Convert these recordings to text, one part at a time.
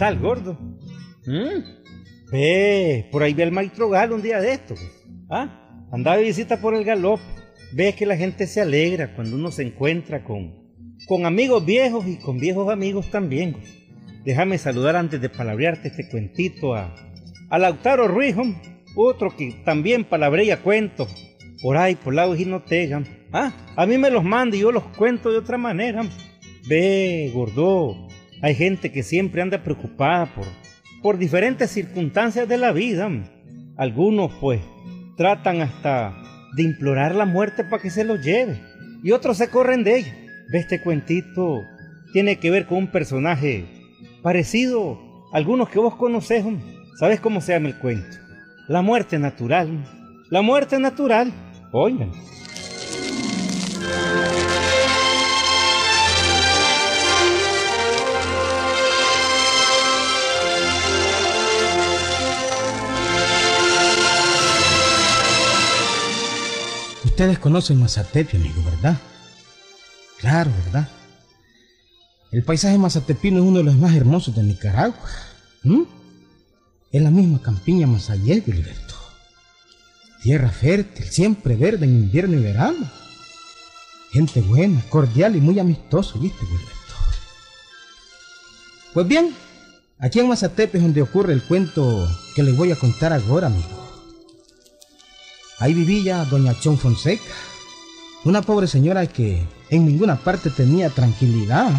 tal, gordo? ¿Mm? Ve, por ahí ve el maestro Galo un día de esto. pues. ¿Ah? Andaba de visita por el galope. Ves que la gente se alegra cuando uno se encuentra con, con amigos viejos y con viejos amigos también. Déjame saludar antes de palabrearte este cuentito a, a Lautaro Ruiz, otro que también palabrea cuentos por ahí, por lado de Ginotega. Ah, a mí me los manda y yo los cuento de otra manera. Ve, gordo, hay gente que siempre anda preocupada por, por diferentes circunstancias de la vida. Algunos, pues, tratan hasta de implorar la muerte para que se los lleve. Y otros se corren de ella. Este cuentito tiene que ver con un personaje parecido a algunos que vos conocés. ¿Sabes cómo se llama el cuento? La muerte natural. La muerte natural. Oigan. Ustedes conocen Mazatepe, amigo, ¿verdad? Claro, ¿verdad? El paisaje mazatepino es uno de los más hermosos de Nicaragua. ¿m? Es la misma campiña Mazayel, Gilberto. Tierra fértil, siempre verde en invierno y verano. Gente buena, cordial y muy amistoso, ¿viste, Gilberto? Pues bien, aquí en Mazatepe es donde ocurre el cuento que les voy a contar ahora, amigo. Ahí vivía doña Chon Fonseca, una pobre señora que en ninguna parte tenía tranquilidad.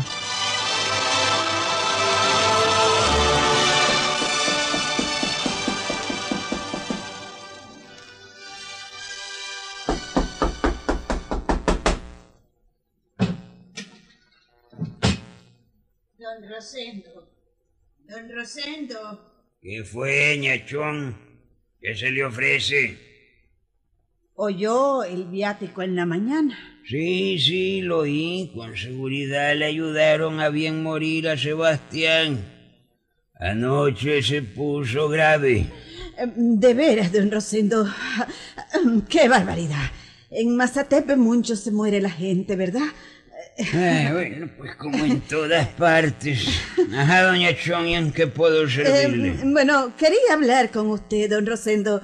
Don Rosendo. Don Rosendo. ¿Qué fue, ñachón? ¿Qué se le ofrece? ¿Oyó el viático en la mañana? Sí, sí, lo oí. Con seguridad le ayudaron a bien morir a Sebastián. Anoche se puso grave. Eh, De veras, don Rosendo. ¡Qué barbaridad! En Mazatepe mucho se muere la gente, ¿verdad? Ah, bueno, pues como en todas partes. Ajá, doña Chon, ¿y en qué puedo servirle? Eh, bueno, quería hablar con usted, don Rosendo.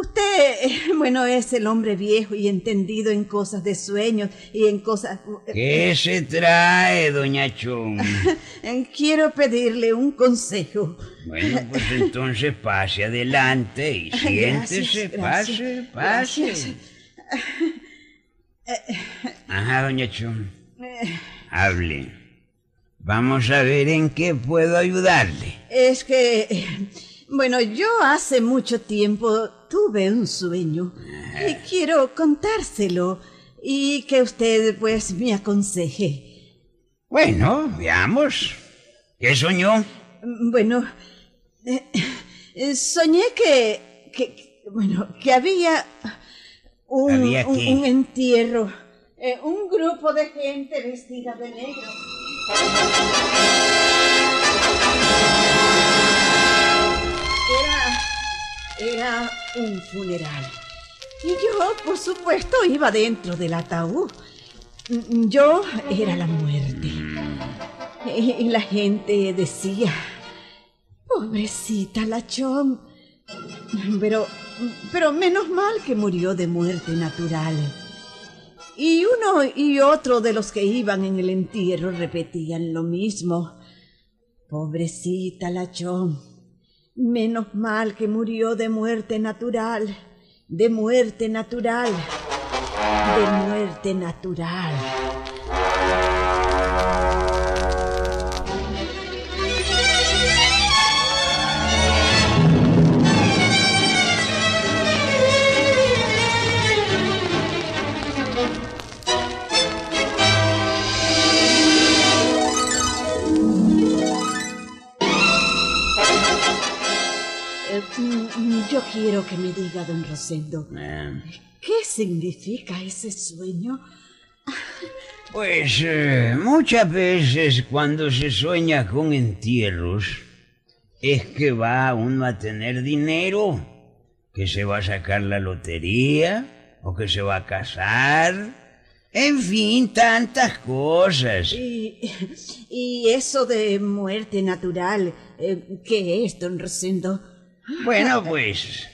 Usted, eh, bueno, es el hombre viejo y entendido en cosas de sueños y en cosas... ¿Qué se trae, doña? Eh, Quiero pedirle un consejo. Bueno, pues entonces pase adelante y siéntese, Gracias, pase, gracias, pase. gracias. Ajá, doña Chon. Hable. Vamos a ver en qué puedo ayudarle. Es que, eh, bueno, yo hace mucho tiempo tuve un sueño y quiero contárselo y que usted pues me aconseje. Bueno, veamos. ¿Qué soñó? Bueno, eh, eh, soñé que, que, bueno, que había un, ¿Había un- un entierro, eh, un grupo de gente vestida de negro. Era, un funeral. Y yo, por supuesto, iba dentro del ataúd. Mm, Yo era la muerte. Y la gente decía, pobrecita la. Pero, pero menos mal que murió de muerte natural. Y uno y otro de los que iban en el entierro repetían lo mismo. Pobrecita la Chon. Menos mal que murió de muerte natural. De muerte natural. De muerte natural. Rosendo, Eh, ¿qué significa ese sueño? Pues eh, muchas veces cuando se sueña con entierros es que va uno a tener dinero, que se va a sacar la lotería o que se va a casar. En fin, tantas cosas. Y, y eso de muerte natural, eh, ¿qué es, don Rosendo? Bueno, pues,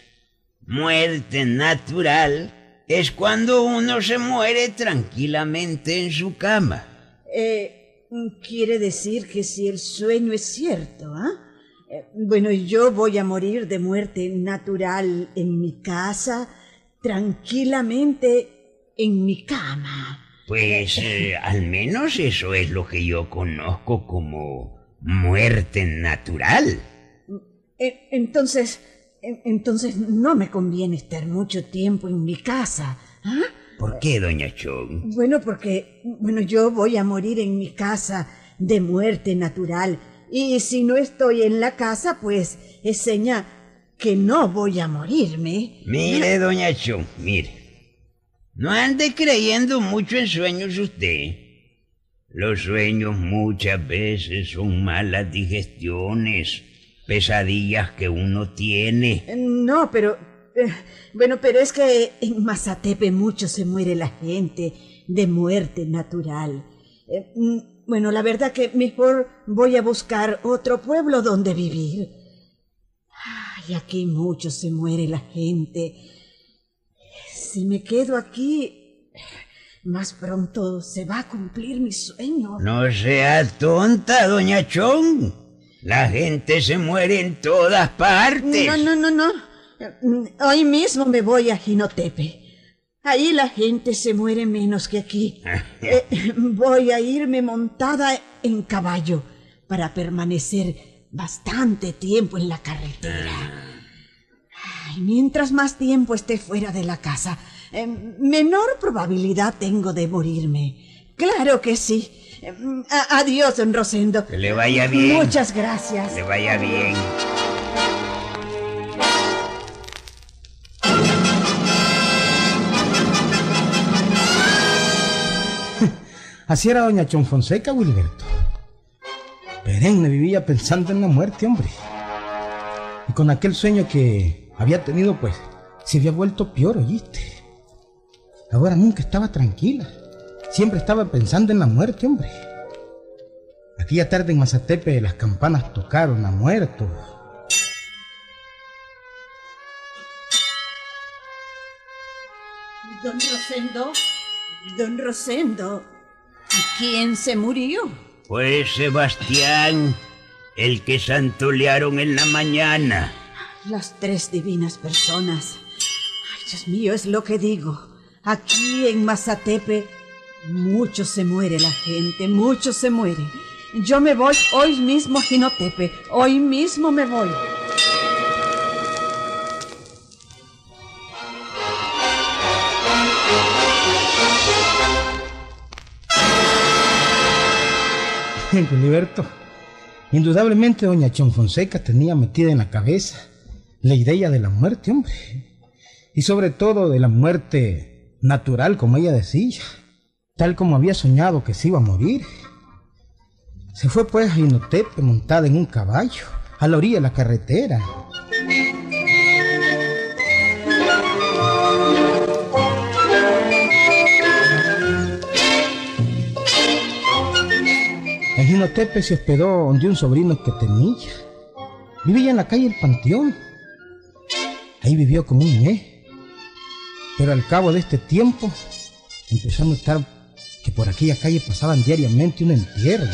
muerte natural es cuando uno se muere tranquilamente en su cama. Eh, quiere decir que si el sueño es cierto, ¿ah? Eh, bueno, yo voy a morir de muerte natural en mi casa, tranquilamente en mi cama. Pues eh, al menos eso es lo que yo conozco como muerte natural. Eh, entonces, en- entonces no me conviene estar mucho tiempo en mi casa. ¿ah? ¿Por qué, doña Chong? Bueno, porque, bueno, yo voy a morir en mi casa de muerte natural. Y si no estoy en la casa, pues es seña que no voy a morirme. Mire, doña Chong, mire. No ande creyendo mucho en sueños usted. Los sueños muchas veces son malas digestiones, pesadillas que uno tiene. Eh, No, pero... eh, bueno, pero es que en Mazatepe mucho se muere la gente de muerte natural. Eh, mm, bueno, la verdad que mejor voy a buscar otro pueblo donde vivir. Ay, aquí mucho se muere la gente. Si me quedo aquí, más pronto se va a cumplir mi sueño. No sea tonta, doña Chong. La gente se muere en todas partes. No, no, no, no. Hoy mismo me voy a Jinotepe. Ahí la gente se muere menos que aquí. Eh, voy a irme montada en caballo para permanecer bastante tiempo en la carretera. Ay, mientras más tiempo esté fuera de la casa, eh, menor probabilidad tengo de morirme. Claro que sí. Eh, a- adiós, don Rosendo. Que le vaya bien. Muchas gracias. Le vaya bien. Así era doña Chon Fonseca, Wilberto. Perenne vivía pensando en la muerte, hombre. Y con aquel sueño que había tenido, pues, se había vuelto peor, oíste. Ahora nunca estaba tranquila. Siempre estaba pensando en la muerte, hombre. Aquella tarde en Mazatepe las campanas tocaron a muertos. Don Rosendo, don Rosendo, ¿quién se murió? Pues Sebastián, el que santolearon en la mañana. Las tres divinas personas. Ay, Dios mío, es lo que digo. Aquí en Mazatepe, mucho se muere la gente, mucho se muere. Yo me voy hoy mismo a Jinotepe, hoy mismo me voy. Gilberto, indudablemente doña Chon Fonseca tenía metida en la cabeza la idea de la muerte, hombre. Y sobre todo de la muerte natural, como ella decía, tal como había soñado que se iba a morir. Se fue pues a Inotepe montada en un caballo, a la orilla de la carretera. En Jinotepe se hospedó donde un sobrino que tenía. Vivía en la calle El Panteón. Ahí vivió como un mes. Pero al cabo de este tiempo empezó a notar que por aquella calle pasaban diariamente un entierro.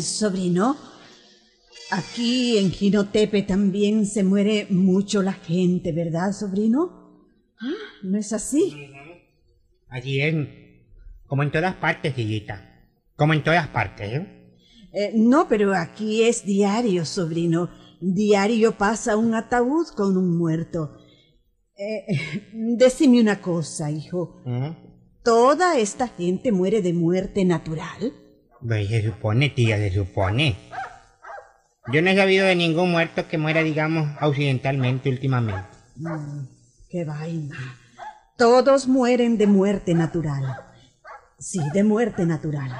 Sobrino, aquí en Jinotepe también se muere mucho la gente, ¿verdad, sobrino? Ah, ¿no es así? Allí en... Como en todas partes, hijita. Como en todas partes, ¿eh? Eh, no, pero aquí es diario, sobrino. Diario pasa un ataúd con un muerto. Eh, decime una cosa, hijo. Ujú. ¿Toda esta gente muere de muerte natural? Pues se supone, tía, se supone. Yo no he sabido de ningún muerto que muera, digamos, accidentalmente últimamente. ¡Qué vaina! Todos mueren de muerte natural. Sí, de muerte natural.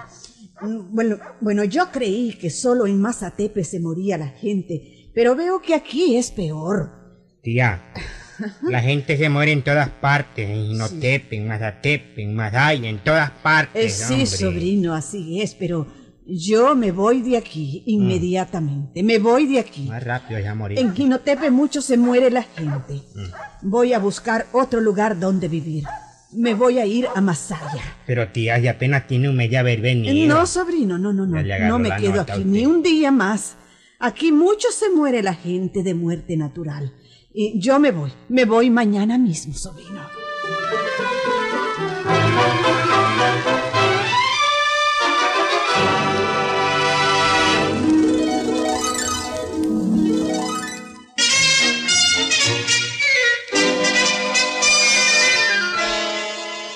Mm, Bueno, bueno, yo creí que solo en Mazatepe se moría la gente, pero veo que aquí es peor. Tía, La gente se muere en todas partes, en Jinotepe, en Mazatepe, en Masaya, en todas Eh, partes, sí, hombre. sobrino, así es, pero yo me voy de aquí inmediatamente. Me voy de aquí. Más rápido ya morir. En Quinotepe mucho se muere la gente. Voy a buscar otro lugar donde vivir. Me voy a ir a Masaya. Pero tía, ya apenas tiene un mes de haber venido. No, sobrino, no, no, no. No me quedo aquí ni un día más. Aquí mucho se muere la gente de muerte natural. Y yo me voy. Me voy mañana mismo, sobrino.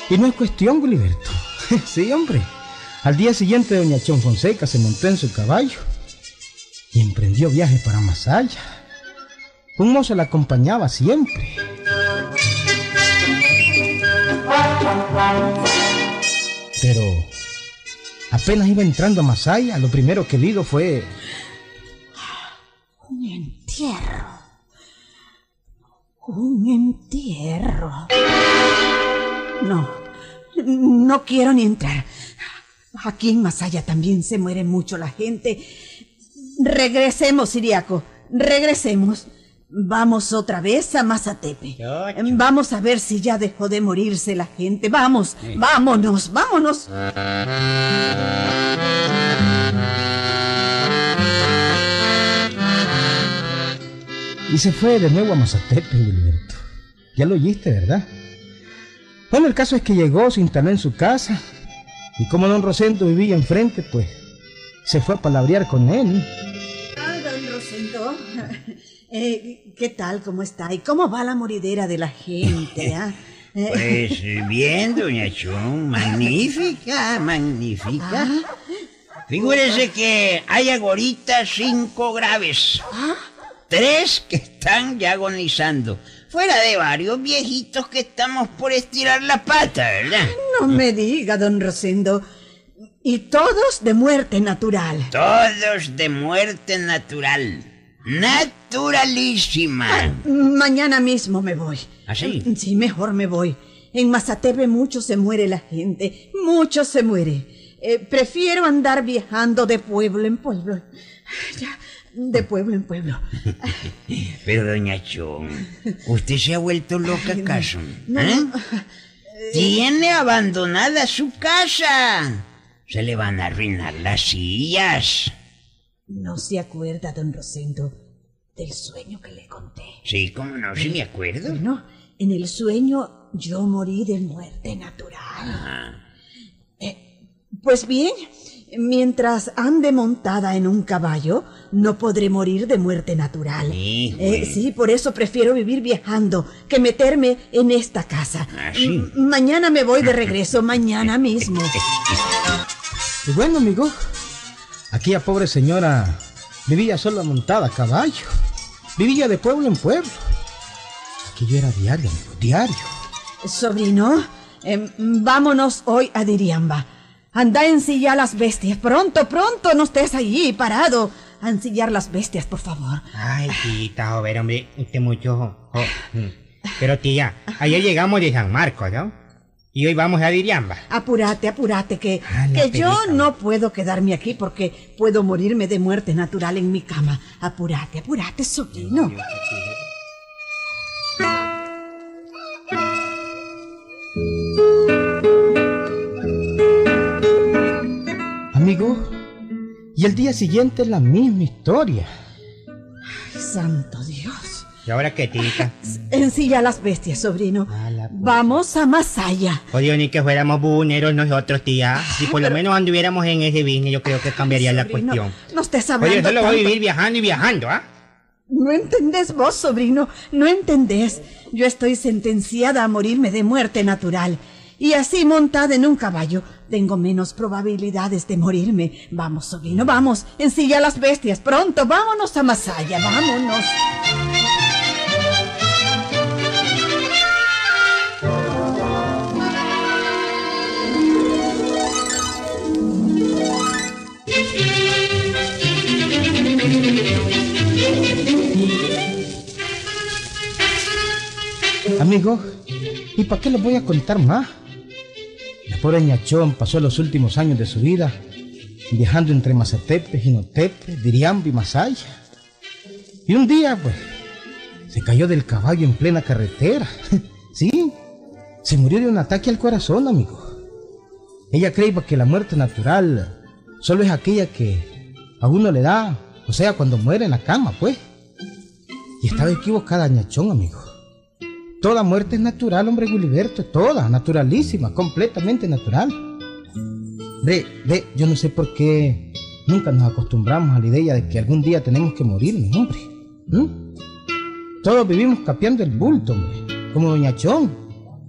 Y no es cuestión, Gilberto. sí, hombre. Al día siguiente, doña Chon Fonseca se montó en su caballo y emprendió viaje para Masaya. Un mozo la acompañaba siempre. Pero apenas iba entrando a Masaya, lo primero que vio fue Un entierro. Un entierro. No, no quiero ni entrar. Aquí en Masaya también se muere mucho la gente. Regresemos, Siriaco. Regresemos. Vamos otra vez a Mazatepe. Vamos a ver si ya dejó de morirse la gente. Vamos, vámonos, vámonos. Y se fue de nuevo a Mazatepe, Gilberto. Ya lo oíste, ¿verdad? Bueno, el caso es que llegó, se instaló en su casa. Y como don Rosendo vivía enfrente, pues se fue a palabrear con él. Ah. Eh, ¿Qué tal? ¿Cómo está? ¿Y cómo va la moridera de la gente? ah? Eh, Pues bien, doña Chon, magnífica, magnífica. Figúrese que hay ahorita cinco graves. Tres que están ya agonizando. Fuera de varios viejitos que estamos por estirar la pata, ¿verdad? no me diga, don Rosendo. Y todos de muerte natural. Todos de muerte natural. Naturalísima. Mañana mismo me voy. ¿Ah, sí? Mejor me voy. En Mazatepe mucho se muere la gente. Mucho se muere. Eh, prefiero andar viajando de pueblo en pueblo. Ya, de pueblo en pueblo. Pero doña Chon, ¿usted se ha vuelto loca acaso? No, ¿Eh? no. Tiene abandonada su casa. Se le van a arruinar las sillas. No se acuerda, don Rosendo, del sueño que le conté. Sí, cómo no, sí me acuerdo. Bueno, en el sueño yo morí de muerte natural. Ah, Eh, pues bien, mientras ande montada en un caballo, no podré morir de muerte natural. Sí, Eh, sí, por eso prefiero vivir viajando que meterme en esta casa. Ah, sí. Mañana me voy de regreso, mañana mismo. Y bueno, amigo, aquella pobre señora vivía sola montada a caballo. Vivía de pueblo en pueblo. Aquello era diario, amigo, diario. Sobrino, em, vámonos hoy a Diriamba. Anda a ensillar las bestias. Pronto, pronto, no estés allí parado. A ensillar las bestias, por favor. Ay, tita, joven, hombre, usted mucho... jo- mm. Pero tía, ayer llegamos de San Marcos, ¿no? Y hoy vamos a Diriamba. Apúrate, apúrate, que, Ah, que yo no puedo quedarme aquí porque puedo morirme de muerte natural en mi cama. Apúrate, apúrate, sobrino. Amigo, y el día siguiente la misma historia. Ay, santo Dios. ¿Y ahora qué, tita? Ensilla las bestias, sobrino. A la puta. Vamos a Masaya. Oye, ni que fuéramos buneros nosotros, tía. Si por lo menos anduviéramos en ese business, yo creo que cambiaría la Sobrino, cuestión. No estés hablando Oye, yo lo voy a vivir viajando y viajando, ¿ah? No entendés vos, sobrino, no entendés. Yo estoy sentenciada a morirme de muerte natural. Y así montada en un caballo, tengo menos probabilidades de morirme. Vamos, sobrino, vamos. Ensilla las bestias. Pronto, vámonos a Masaya, vámonos. Amigo. ¿Y para qué les voy a contar más? La pobre ñachón pasó los últimos años de su vida viajando entre Mazatepe, Jinotepe, Diriambo y Masaya. Y un día, pues, se cayó del caballo en plena carretera. sí, se murió de un ataque al corazón, amigo. Ella creía que la muerte natural solo es aquella que a uno le da, o sea, cuando muere en la cama, pues. Y estaba equivocada, ñachón, amigo. Toda muerte es natural, hombre Guliberto, toda, naturalísima, completamente natural. Ve, ve, yo no sé por qué nunca nos acostumbramos a la idea de que algún día tenemos que morirnos, hombre. Todos vivimos capeando el bulto, hombre, como Doña Chón,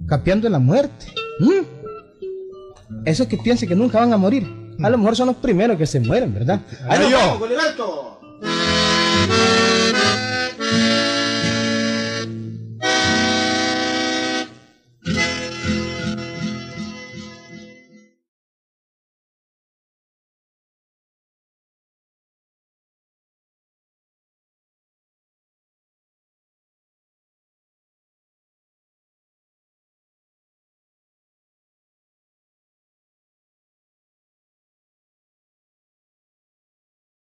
capeando la muerte. Esos que piensan que nunca van a morir, a lo mejor son los primeros que se mueren, ¿verdad? ¡Ahí yo!